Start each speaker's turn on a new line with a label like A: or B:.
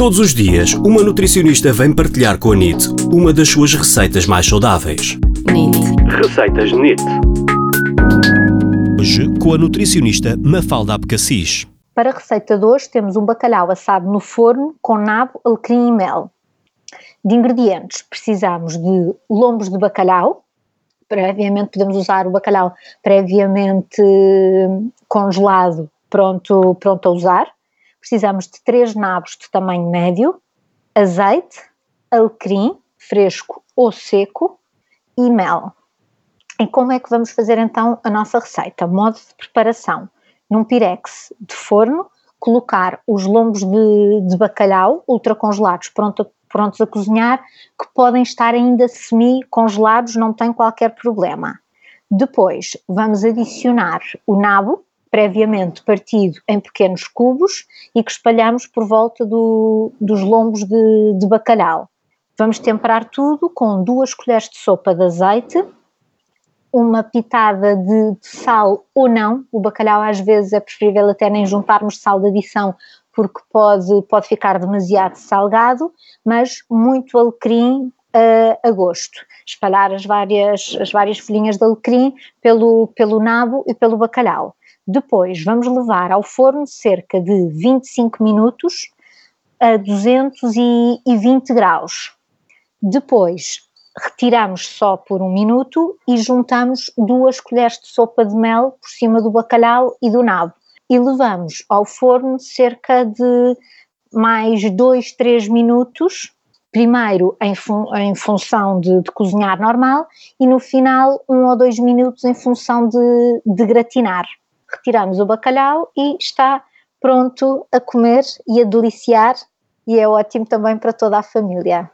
A: Todos os dias, uma nutricionista vem partilhar com a NIT uma das suas receitas mais saudáveis.
B: NIT.
A: Receitas NIT. Hoje, com a nutricionista Mafalda Abcacis.
C: Para a receita de hoje, temos um bacalhau assado no forno com nabo, alecrim e mel. De ingredientes, precisamos de lombos de bacalhau. Previamente, podemos usar o bacalhau previamente congelado, pronto, pronto a usar precisamos de três nabos de tamanho médio, azeite, alecrim, fresco ou seco e mel. E como é que vamos fazer então a nossa receita? Modo de preparação: num pirex de forno, colocar os lombos de, de bacalhau ultracongelados pronto, prontos a cozinhar, que podem estar ainda semi-congelados, não tem qualquer problema. Depois vamos adicionar o nabo, previamente partido em pequenos cubos e que espalhamos por volta do, dos lombos de, de bacalhau. Vamos temperar tudo com duas colheres de sopa de azeite, uma pitada de, de, sal ou não. O bacalhau às vezes é preferível até nem juntarmos sal de adição porque pode, pode ficar demasiado salgado, mas muito alecrim a gosto. Espalhar as várias, as várias folhinhas de alecrim pelo, pelo nabo e pelo bacalhau. Depois vamos levar ao forno cerca de 25 minutos a 220 graus. Depois retiramos só por um minuto e juntamos duas colheres de sopa de mel por cima do bacalhau e do nabo. E levamos ao forno cerca de mais 2, 3 minutos, primeiro em, fun em função de, de, cozinhar normal e no final um ou dois minutos em função de, de gratinar retiramos o bacalhau e está pronto a comer e a deliciar e é ótimo também para toda a família.